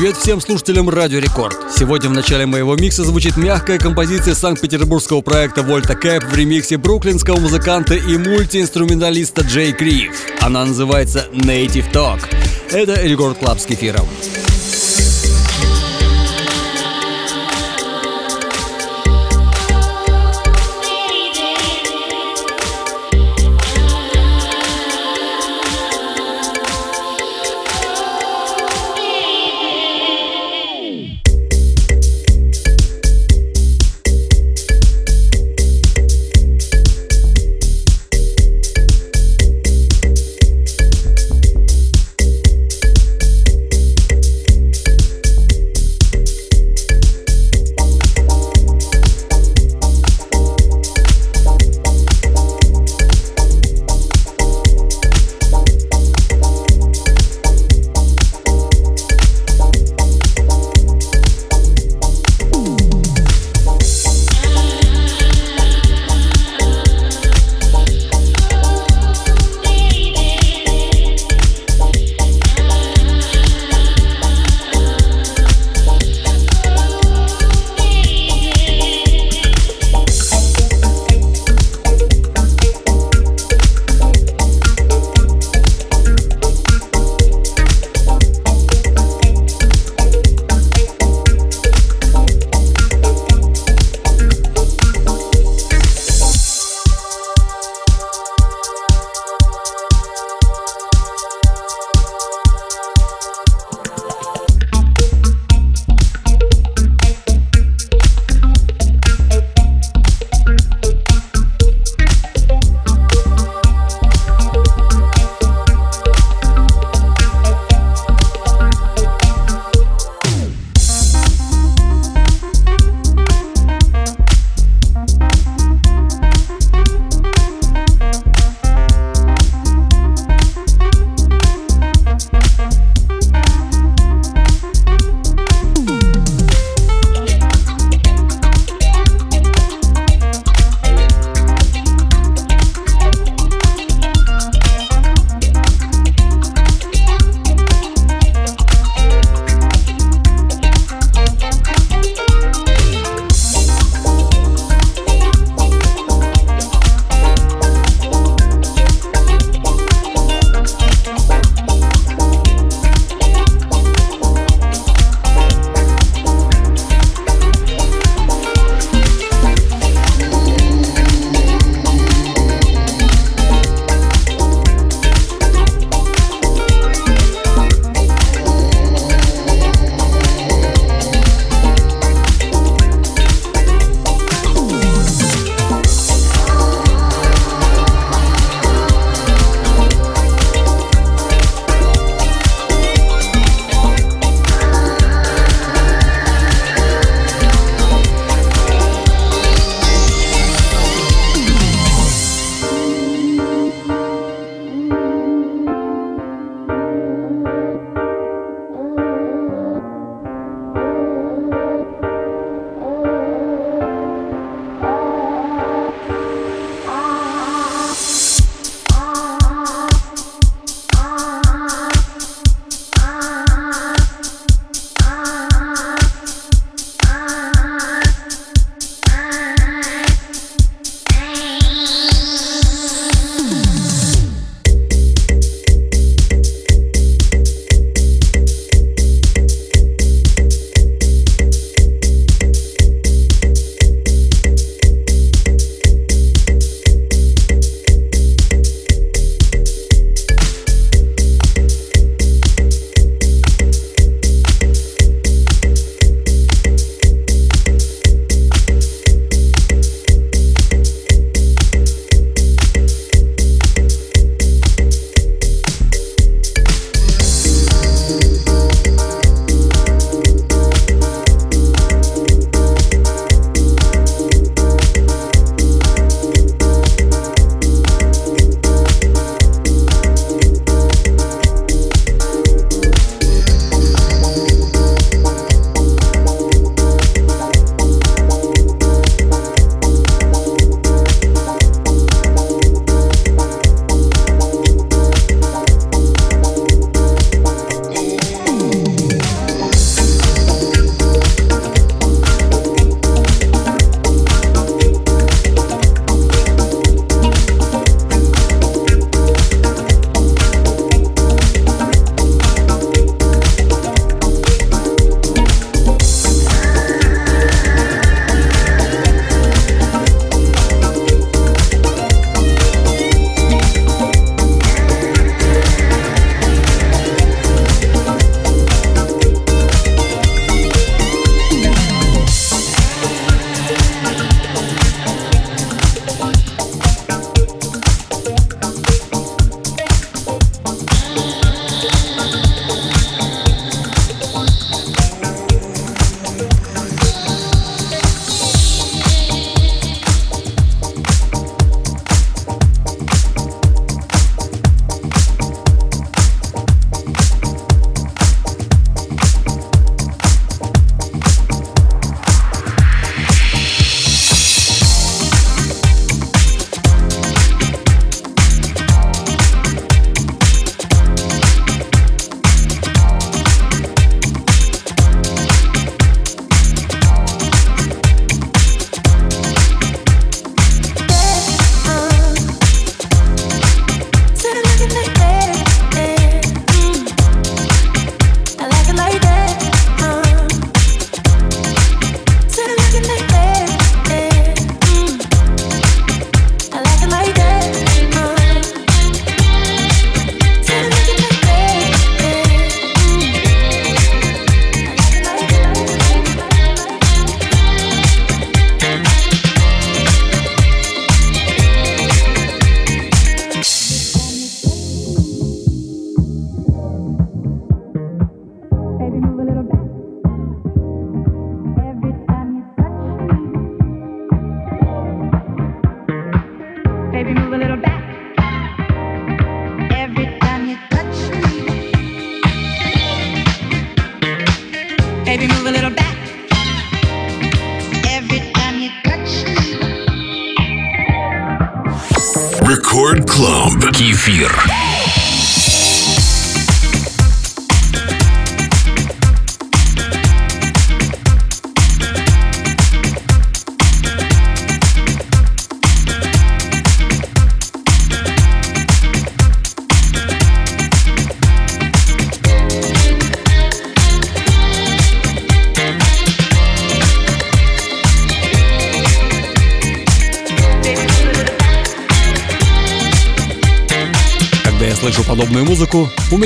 Привет всем слушателям Радио Рекорд. Сегодня в начале моего микса звучит мягкая композиция санкт-петербургского проекта Volta Cab в ремиксе бруклинского музыканта и мультиинструменталиста JKriv. Она называется Native Talk. Это Record Club с кефиром.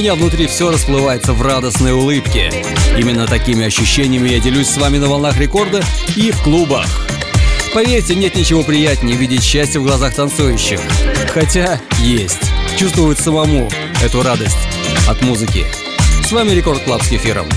Меня внутри все расплывается в радостной улыбке. Именно такими ощущениями я делюсь с вами на волнах рекорда и в клубах. Поверьте, нет ничего приятнее видеть счастье в глазах танцующих. Хотя есть. Чувствовать самому эту радость от музыки. С вами Record Club с кефиром.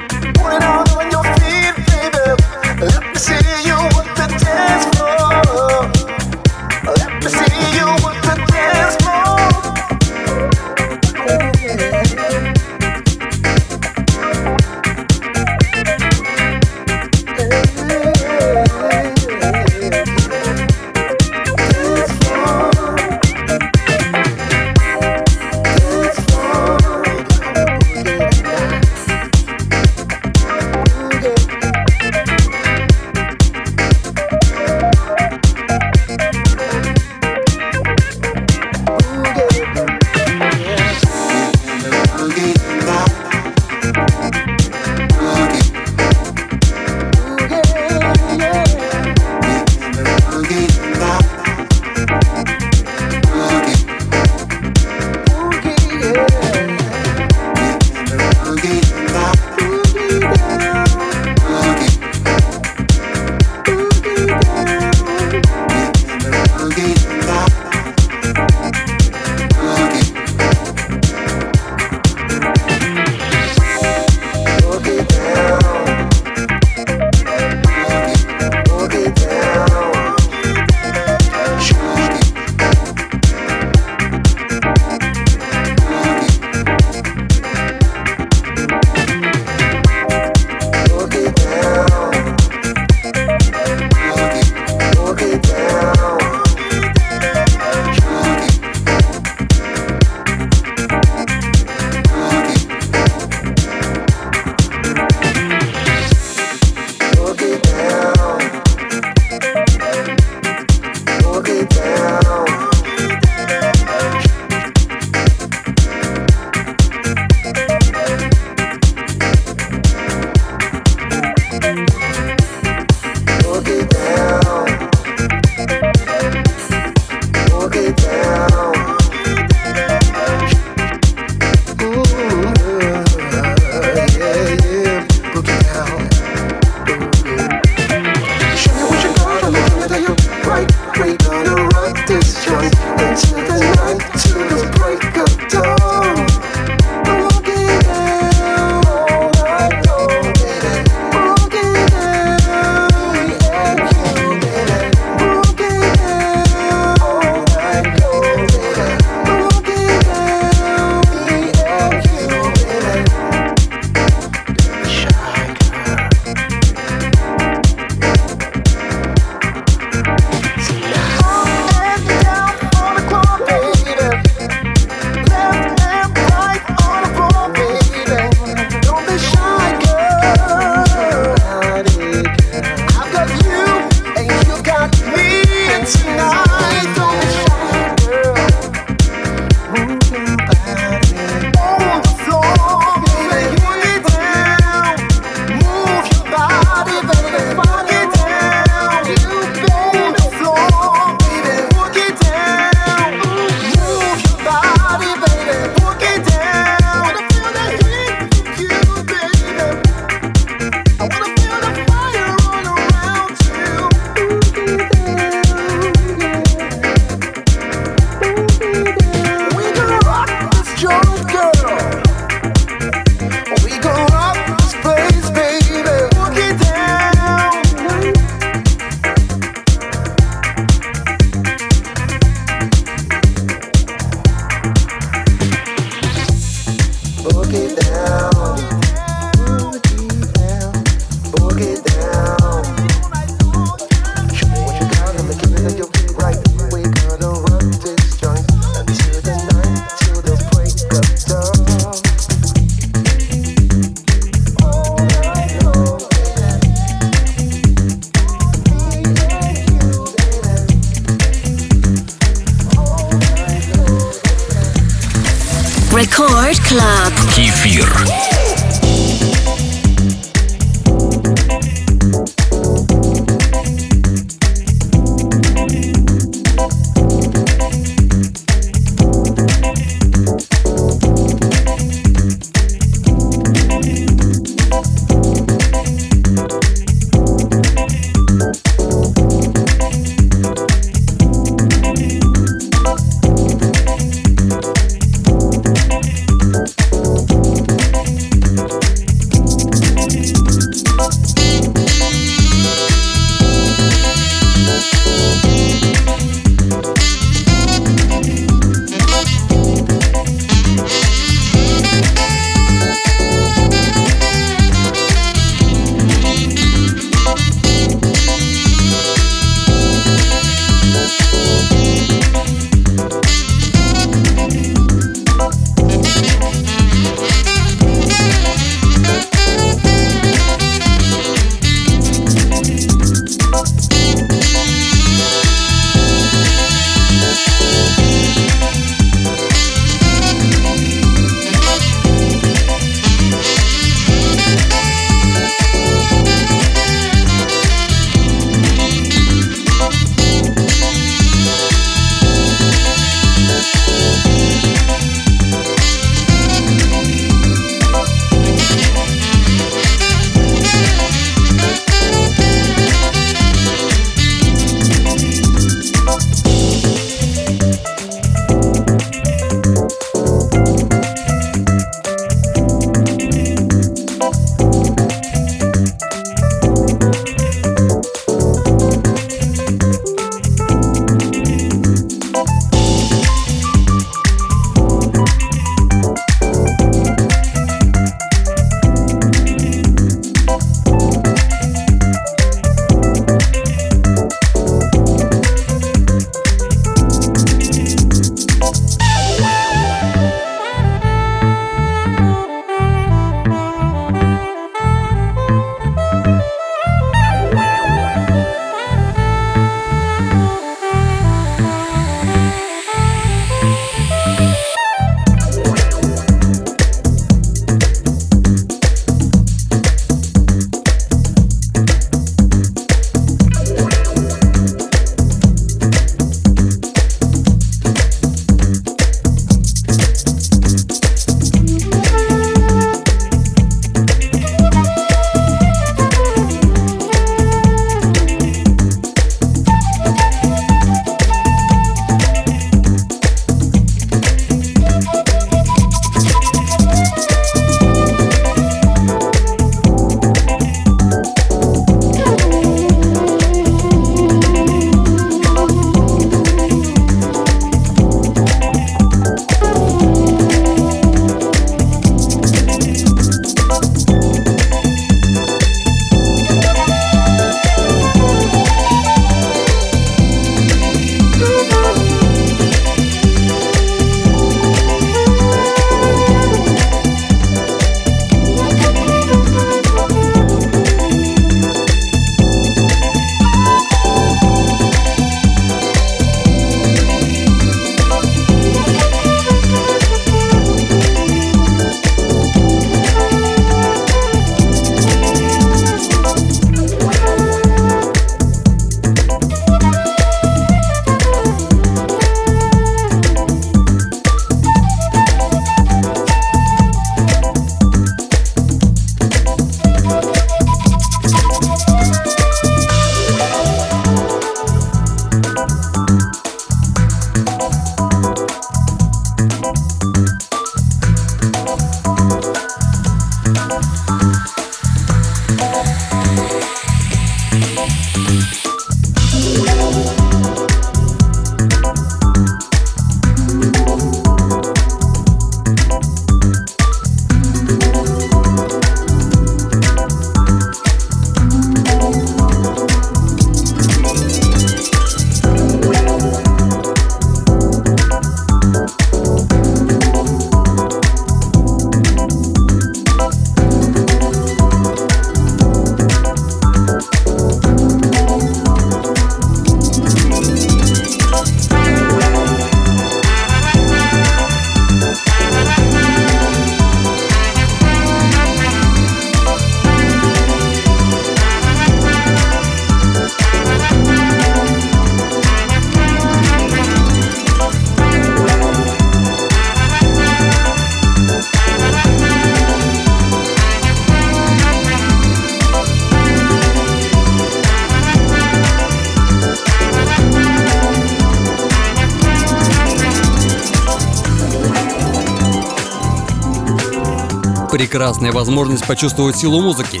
Прекрасная возможность почувствовать силу музыки.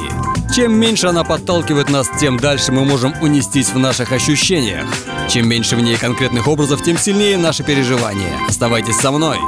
Чем меньше она подталкивает нас, тем дальше мы можем унестись в наших ощущениях. Чем меньше в ней конкретных образов, тем сильнее наши переживания. Оставайтесь со мной.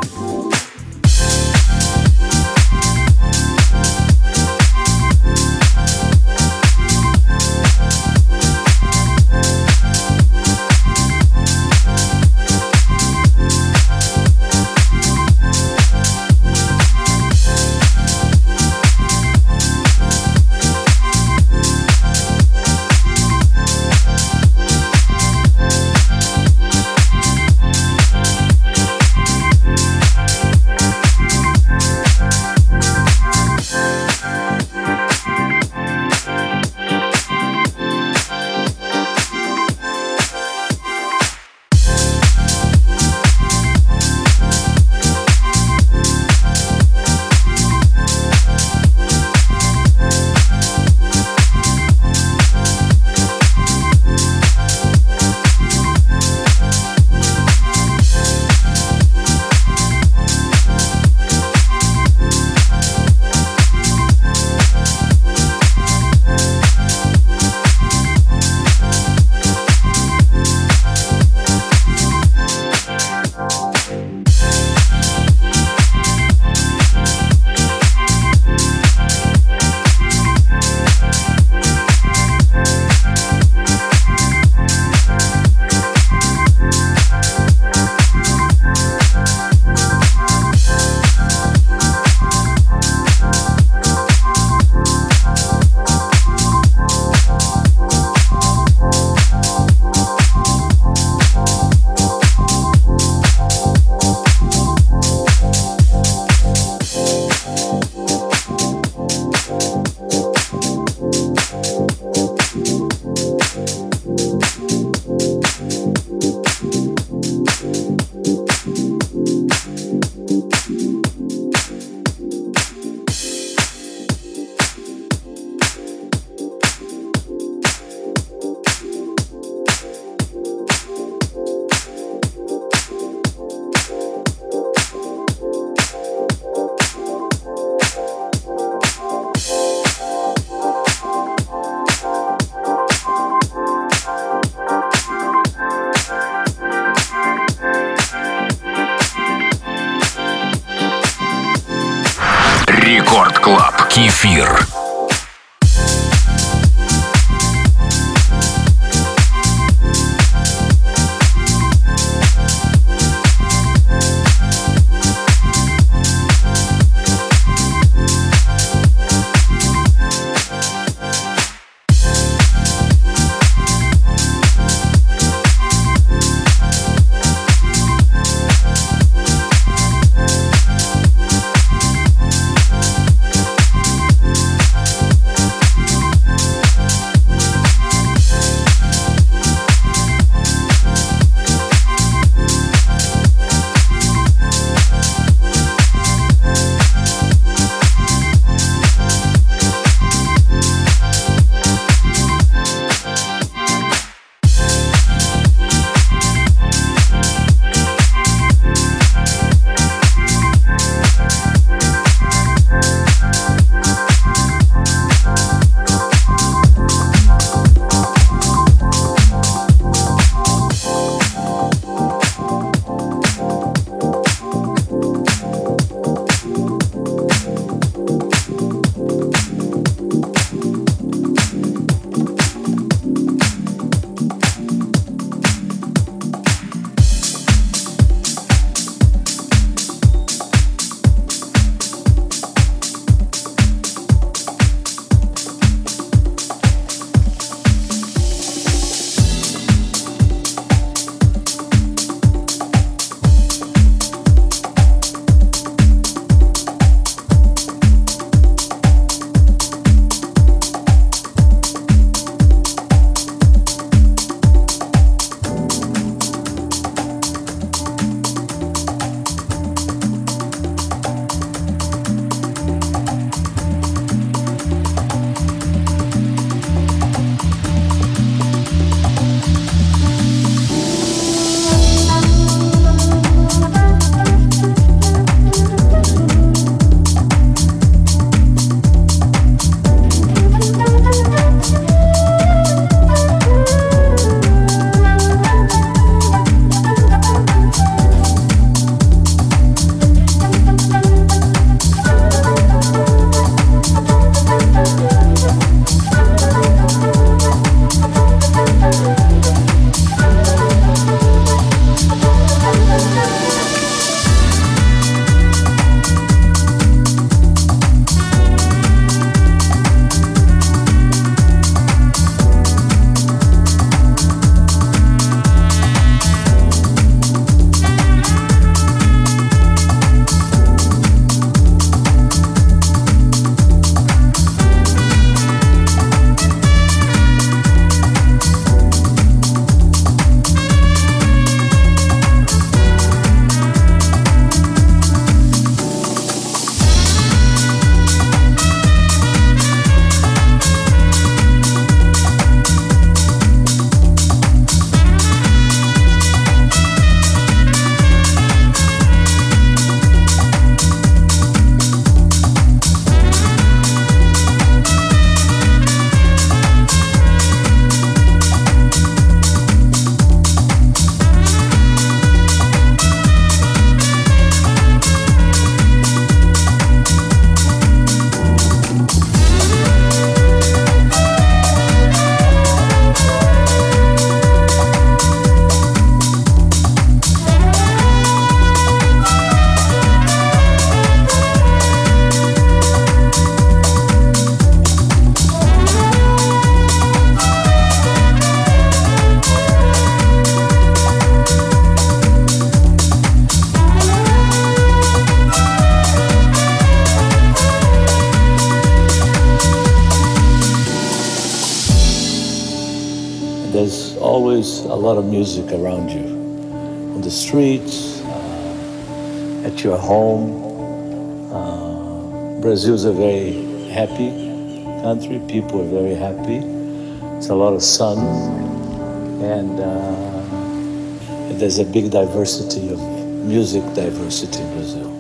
A very happy country, people are very happy. It's a lot of sun, and uh, there's a big diversity of music diversity in Brazil.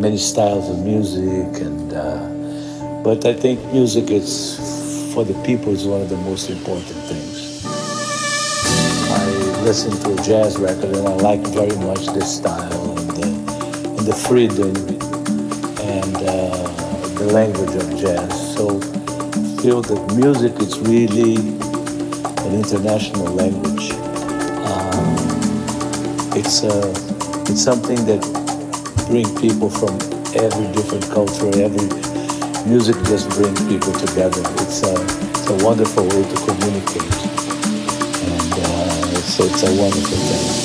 Many styles of music, and uh, but I think music is for the people is one of the most important things. I listen to a jazz record and I like very much the style and the, and the freedom language of jazz. So feel that music is really an international language. Um, it's a it's something that brings people from every different culture, every music just brings people together. It's a, it's a wonderful way to communicate. And uh, it's a wonderful thing.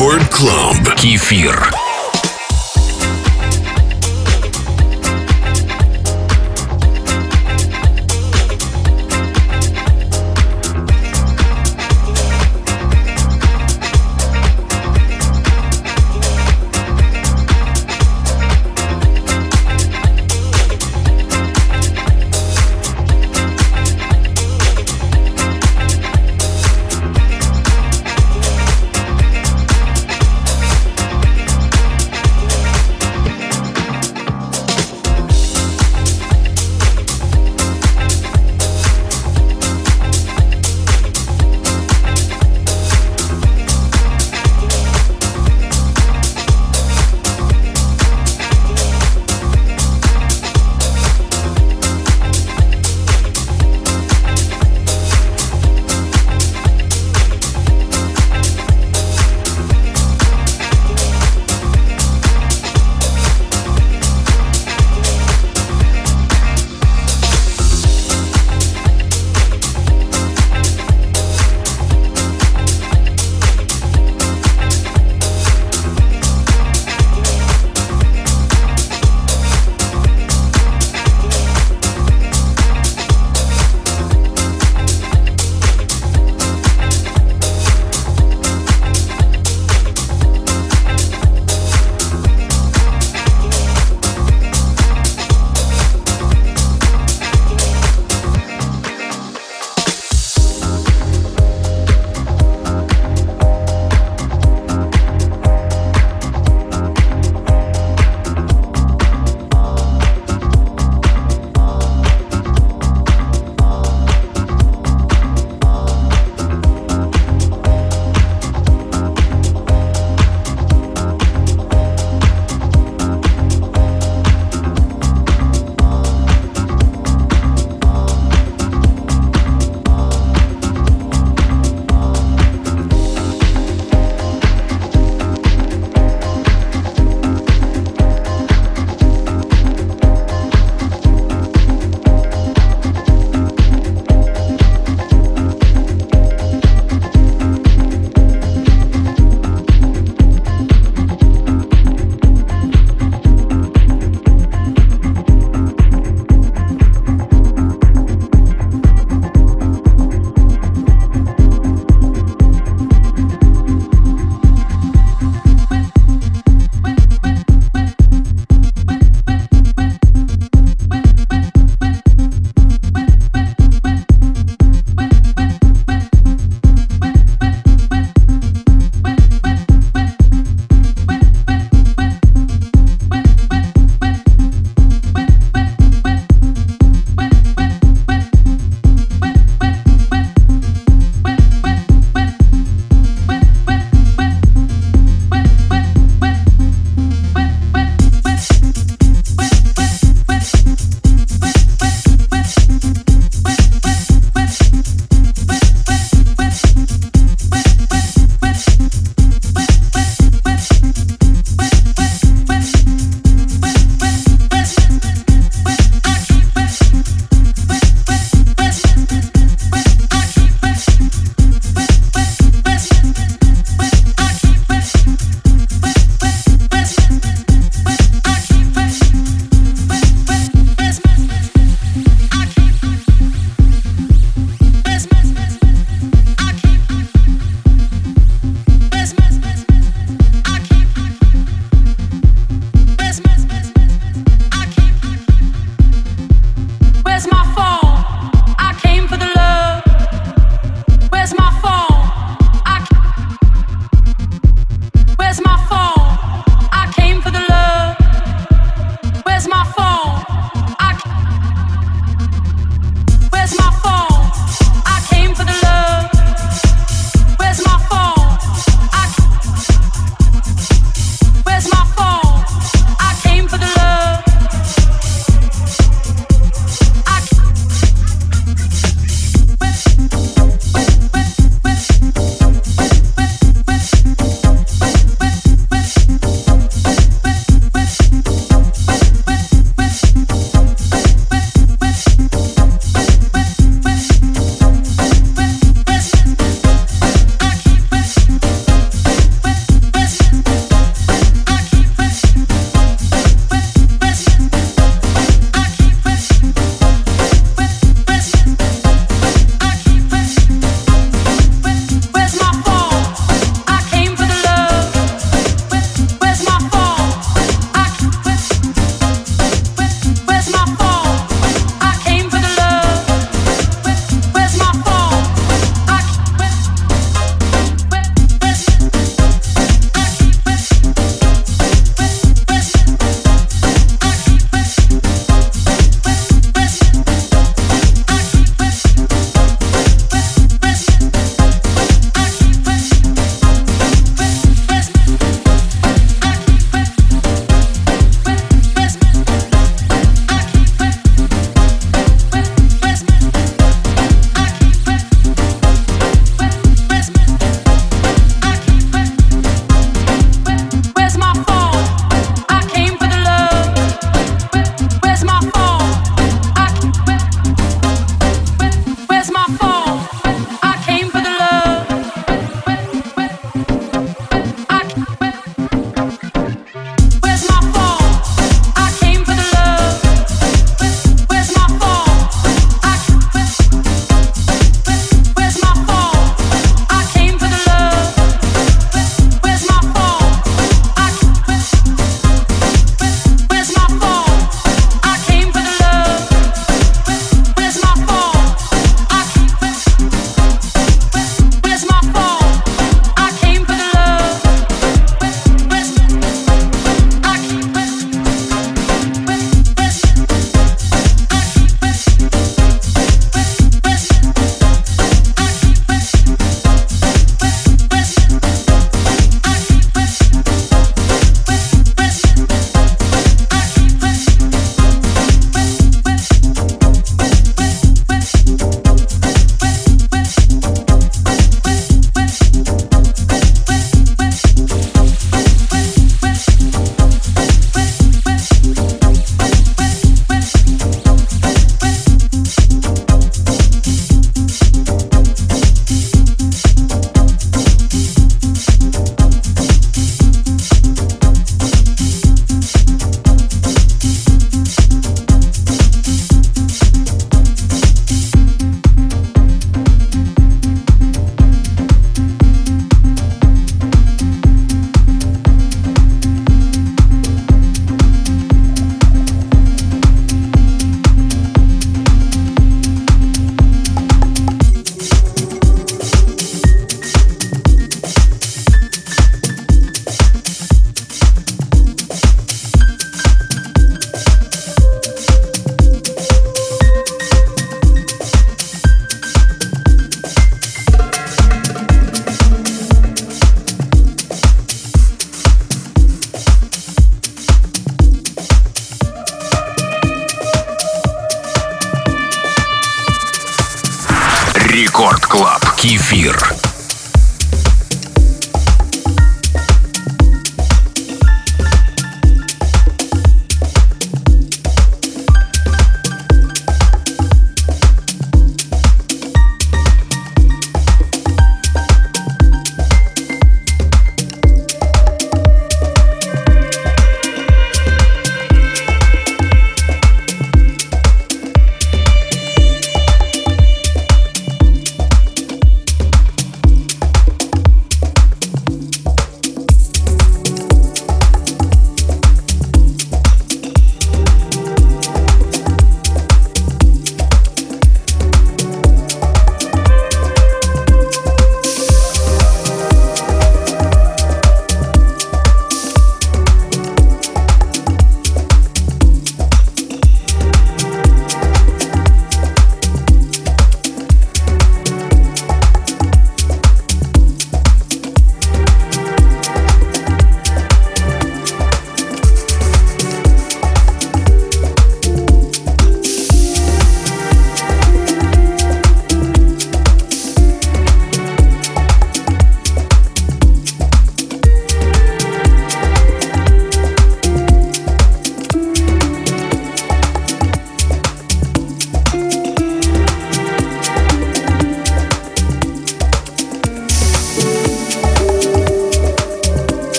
Record Club. Кефир.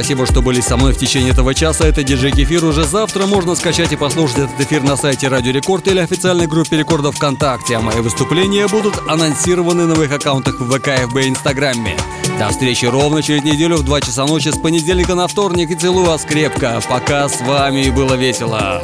Спасибо, что были со мной в течение этого часа. Это диджей Кефир. Уже завтра можно скачать и послушать этот эфир на сайте Радио Рекорд или официальной группе Рекорда ВКонтакте. А мои выступления будут анонсированы на моих аккаунтах в ВК, ФБ и Инстаграме. До встречи ровно через неделю в 2 часа ночи с понедельника на вторник. И целую вас крепко. Пока с вами было весело.